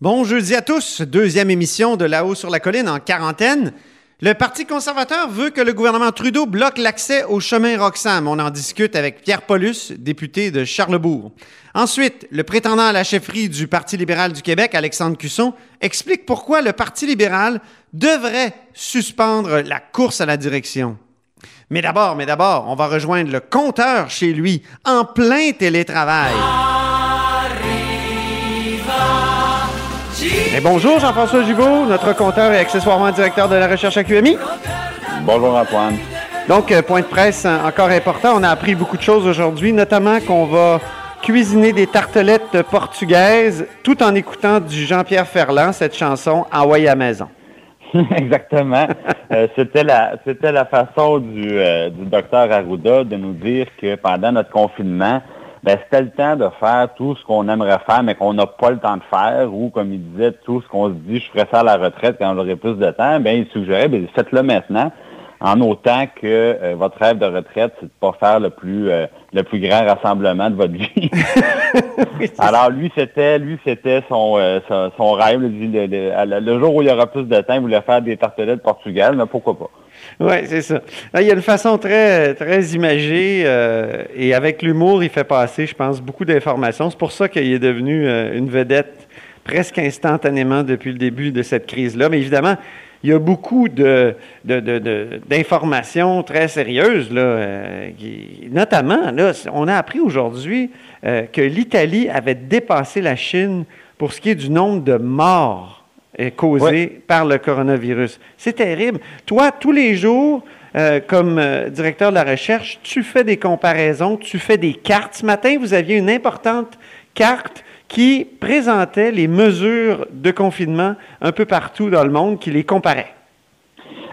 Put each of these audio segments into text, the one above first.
Bon jeudi à tous, deuxième émission de La haut sur la colline en quarantaine. Le Parti conservateur veut que le gouvernement Trudeau bloque l'accès au chemin Roxham. On en discute avec Pierre Paulus, député de Charlebourg. Ensuite, le prétendant à la chefferie du Parti libéral du Québec, Alexandre Cusson, explique pourquoi le Parti libéral devrait suspendre la course à la direction. Mais d'abord, mais d'abord, on va rejoindre le compteur chez lui, en plein télétravail. Bonjour Jean-François Gibault, notre compteur et accessoirement directeur de la recherche à QMI. Bonjour Antoine. Donc, euh, point de presse euh, encore important. On a appris beaucoup de choses aujourd'hui, notamment qu'on va cuisiner des tartelettes portugaises tout en écoutant du Jean-Pierre Ferland, cette chanson Envoyé à maison. Exactement. Euh, c'était la c'était la façon du, du docteur Arruda de nous dire que pendant notre confinement, ben, c'était le temps de faire tout ce qu'on aimerait faire, mais qu'on n'a pas le temps de faire, ou comme il disait, tout ce qu'on se dit, je ferais ça à la retraite quand j'aurai plus de temps, ben, il suggérait, ben, faites-le maintenant, en autant que euh, votre rêve de retraite, c'est de pas faire le plus euh, le plus grand rassemblement de votre vie. Alors lui, c'était lui, c'était son, euh, son, rêve. Le, jour où il y aura plus de temps, il voulait faire des tartelettes portugaises, mais pourquoi pas? Oui, c'est ça. il y a une façon très, très imagée et avec l'humour, il fait passer, je pense, beaucoup d'informations. C'est pour ça qu'il est devenu une vedette presque instantanément depuis le début de cette crise-là. Mais évidemment, il y a beaucoup de, d'informations très sérieuses, là, euh, notamment, là, on a appris aujourd'hui que l'Italie avait dépassé la Chine pour ce qui est du nombre de morts causée par le coronavirus. C'est terrible. Toi, tous les jours, euh, comme euh, directeur de la recherche, tu fais des comparaisons, tu fais des cartes. Ce matin, vous aviez une importante carte qui présentait les mesures de confinement un peu partout dans le monde, qui les comparait.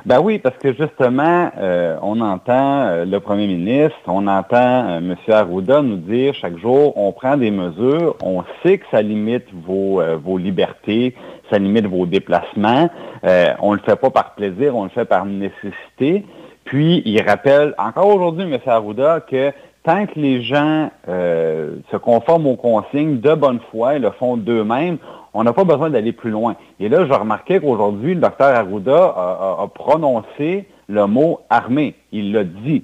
Ben oui, parce que justement, euh, on entend le premier ministre, on entend M. Arruda nous dire chaque jour, on prend des mesures, on sait que ça limite vos, vos libertés, ça limite vos déplacements. Euh, on ne le fait pas par plaisir, on le fait par nécessité. Puis, il rappelle encore aujourd'hui, M. Arruda, que tant que les gens euh, se conforment aux consignes de bonne foi et le font d'eux-mêmes, on n'a pas besoin d'aller plus loin. Et là, je remarquais qu'aujourd'hui, le docteur Arruda a, prononcé le mot armée. Il l'a dit.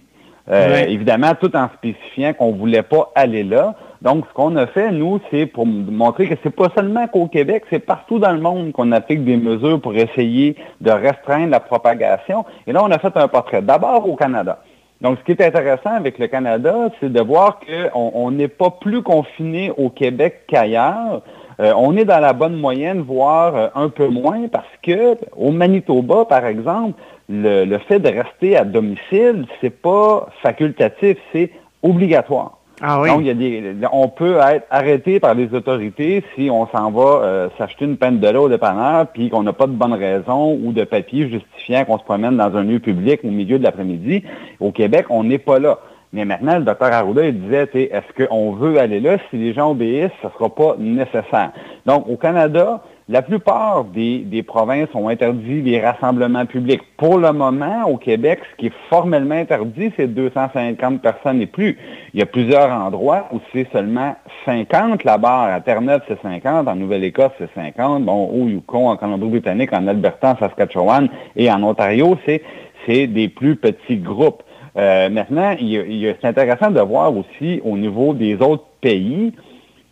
Euh, évidemment, tout en spécifiant qu'on ne voulait pas aller là. Donc, ce qu'on a fait, nous, c'est pour montrer que c'est pas seulement qu'au Québec, c'est partout dans le monde qu'on applique des mesures pour essayer de restreindre la propagation. Et là, on a fait un portrait d'abord au Canada. Donc, ce qui est intéressant avec le Canada, c'est de voir qu'on n'est pas plus confiné au Québec qu'ailleurs. Euh, on est dans la bonne moyenne, voire euh, un peu moins, parce que au Manitoba, par exemple, le, le fait de rester à domicile, c'est pas facultatif, c'est obligatoire. Ah. Donc, il y a des, on peut être arrêté par les autorités si on s'en va euh, s'acheter une peine de l'eau au dépanneur, puis qu'on n'a pas de bonne raison ou de papier justifiant qu'on se promène dans un lieu public au milieu de l'après-midi. Au Québec, on n'est pas là. Mais maintenant, le docteur Arruda, il disait, est-ce qu'on veut aller là? Si les gens obéissent, ce ne sera pas nécessaire. Donc, au Canada, la plupart des, provinces ont interdit les rassemblements publics. Pour le moment, au Québec, ce qui est formellement interdit, c'est 250 personnes et plus. Il y a plusieurs endroits où c'est seulement 50. La barre à Terre-Neuve, c'est 50. En Nouvelle-Écosse, c'est 50. Bon, au Yukon, en Colombie-Britannique, en Alberta, en Saskatchewan et en Ontario, c'est des plus petits groupes. Euh, maintenant, c'est intéressant de voir aussi au niveau des autres pays,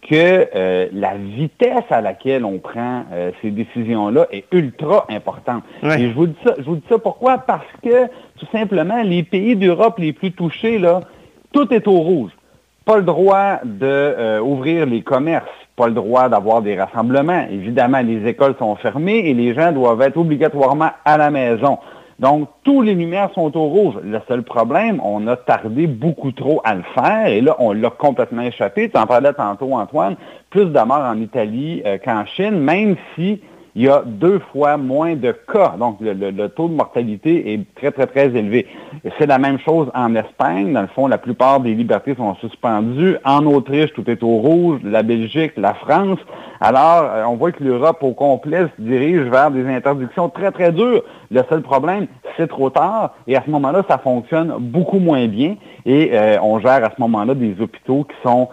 que euh, la vitesse à laquelle on prend euh, ces décisions-là est ultra importante. Et je vous dis ça, je vous dis ça pourquoi? Parce que tout simplement, les pays d'Europe les plus touchés, là, tout est au rouge. Pas le droit d'ouvrir euh, les commerces, pas le droit d'avoir des rassemblements. Évidemment, les écoles sont fermées et les gens doivent être obligatoirement à la maison. Donc, tous les lumières sont au rouge. Le seul problème, on a tardé beaucoup trop à le faire et là, on l'a complètement échappé. Tu en parlais tantôt, Antoine, plus de morts en Italie euh, qu'en Chine, même si il y a deux fois moins de cas. Donc, le, taux de mortalité est très, très, très élevé. C'est la même chose en Espagne. Dans le fond, la plupart des libertés sont suspendues. En Autriche, tout est au rouge. La Belgique, la France. Alors, euh, on voit que l'Europe au complet se dirige vers des interdictions très, très dures. Le seul problème, c'est trop tard. Et à ce moment-là, ça fonctionne beaucoup moins bien. Et euh, on gère à ce moment-là des hôpitaux qui sont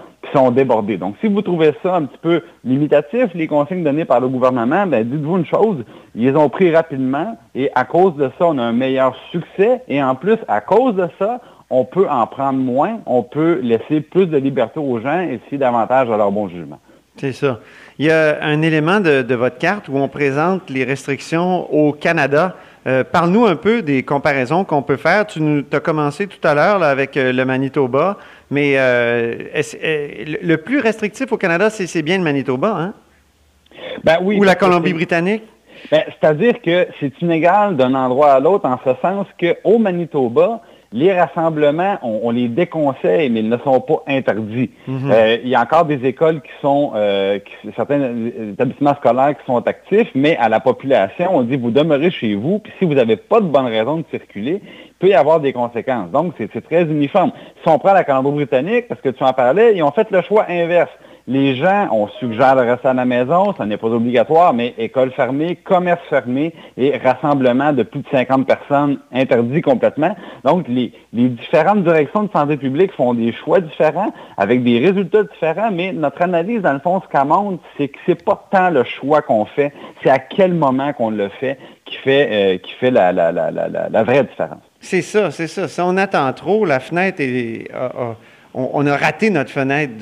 débordés. Donc, si vous trouvez ça un petit peu limitatif, les consignes données par le gouvernement, ben, dites-vous une chose, ils ont pris rapidement et à cause de ça, on a un meilleur succès et en plus, à cause de ça, on peut en prendre moins, on peut laisser plus de liberté aux gens et si davantage à leur bon jugement. C'est ça. Il y a un élément de, votre carte où on présente les restrictions au Canada. Euh, parle-nous un peu des comparaisons qu'on peut faire. Tu nous as commencé tout à l'heure avec euh, le Manitoba, mais euh, le plus restrictif au Canada, c'est bien le Manitoba, hein? Ben oui. Ou la Colombie-Britannique? Ben, C'est-à-dire que c'est inégal d'un endroit à l'autre en ce sens qu'au Manitoba, les rassemblements, on, les déconseille, mais ils ne sont pas interdits. Mhm. Euh, il y a encore des écoles qui sont, euh, certains établissements scolaires qui sont actifs, mais à la population, on dit vous demeurez chez vous, puis si vous n'avez pas de bonne raison de circuler, il peut y avoir des conséquences. Donc, c'est très uniforme. Si on prend la Colombie-Britannique, parce que tu en parlais, ils ont fait le choix inverse. Les gens, on suggère de rester à la maison, ça n'est pas obligatoire, mais école fermée, commerce fermé et rassemblement de plus de 50 personnes interdits complètement. Donc, les, différentes directions de santé publique font des choix différents avec des résultats différents, mais notre analyse, dans le fond, ce qu'elle montre, c'est que c'est pas tant le choix qu'on fait, c'est à quel moment qu'on le fait qui fait, euh, qui fait la, la, vraie différence. C'est ça, c'est ça. Si on attend trop, la fenêtre est on, a raté notre fenêtre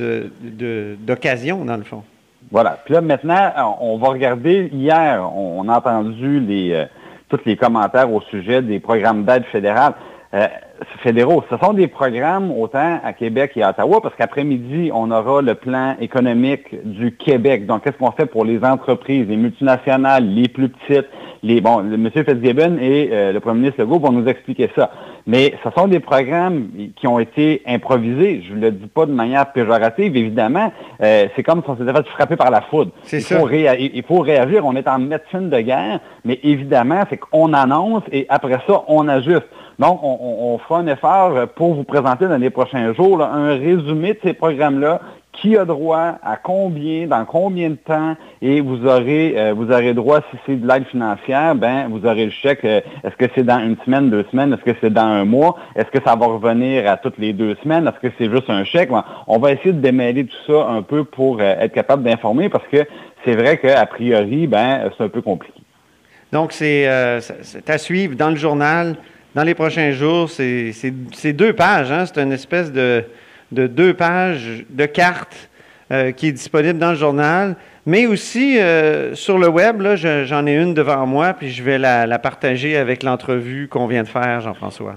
d'occasion, dans le fond. Voilà. Puis là, maintenant, on va regarder. Hier, on, a entendu euh, tous les commentaires au sujet des programmes d'aide fédérale. Euh, fédéraux. Ce sont des programmes autant à Québec et à Ottawa, parce qu'après-midi, on aura le plan économique du Québec. Donc, qu'est-ce qu'on fait pour les entreprises, les multinationales, les plus petites, les bon, M. Fitzgibbon et euh, le premier ministre Legault vont nous expliquer ça. Mais ce sont des programmes qui ont été improvisés. Je ne le dis pas de manière péjorative, évidemment. Euh, c'est comme si on s'était fait frapper par la foudre. Il faut, il faut réagir. On est en médecine de guerre, mais évidemment, c'est qu'on annonce et après ça, on ajuste. Donc, on, fera un effort pour vous présenter dans les prochains jours un résumé de ces programmes-là qui a droit à combien, dans combien de temps, et vous aurez, euh, vous aurez droit, si c'est de l'aide financière, ben, vous aurez le chèque. Euh, est-ce que c'est dans une semaine, deux semaines? Est-ce que c'est dans un mois? Est-ce que ça va revenir à toutes les deux semaines? Est-ce que c'est juste un chèque? On va essayer de démêler tout ça un peu pour euh, être capable d'informer parce que c'est vrai qu'a priori, ben, c'est un peu compliqué. Donc, c'est à suivre dans le journal dans les prochains jours. C'est deux pages, hein? c'est une espèce de, deux pages de cartes euh, qui est disponible dans le journal, mais aussi euh, sur le web. J'en ai une devant moi, puis je vais la, partager avec l'entrevue qu'on vient de faire, Jean-François.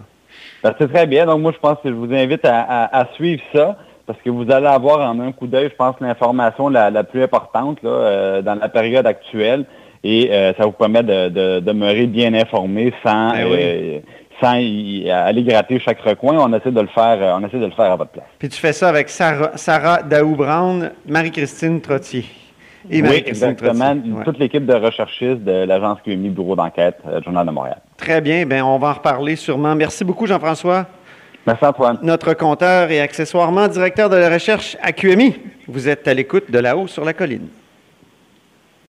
Ben, c'est très bien. Donc, moi, je pense que je vous invite à, suivre ça parce que vous allez avoir en un coup d'œil, je pense, l'information la, plus importante euh, dans la période actuelle et ça vous permet de, demeurer bien informé sans, ben sans aller gratter chaque recoin. On essaie de le faire, euh, on essaie de le faire à votre place. Puis tu fais ça avec Sarah, Sarah Daou-Brown, Marie-Christine Trottier. Et oui, exactement. Toute l'équipe de recherchistes de l'Agence QMI Bureau d'enquête, euh, Journal de Montréal. Très bien. Bien, on va en reparler sûrement. Merci beaucoup, Jean-François. Merci, Antoine. Notre compteur et accessoirement directeur de la recherche à QMI. Vous êtes à l'écoute de là-haut sur la colline.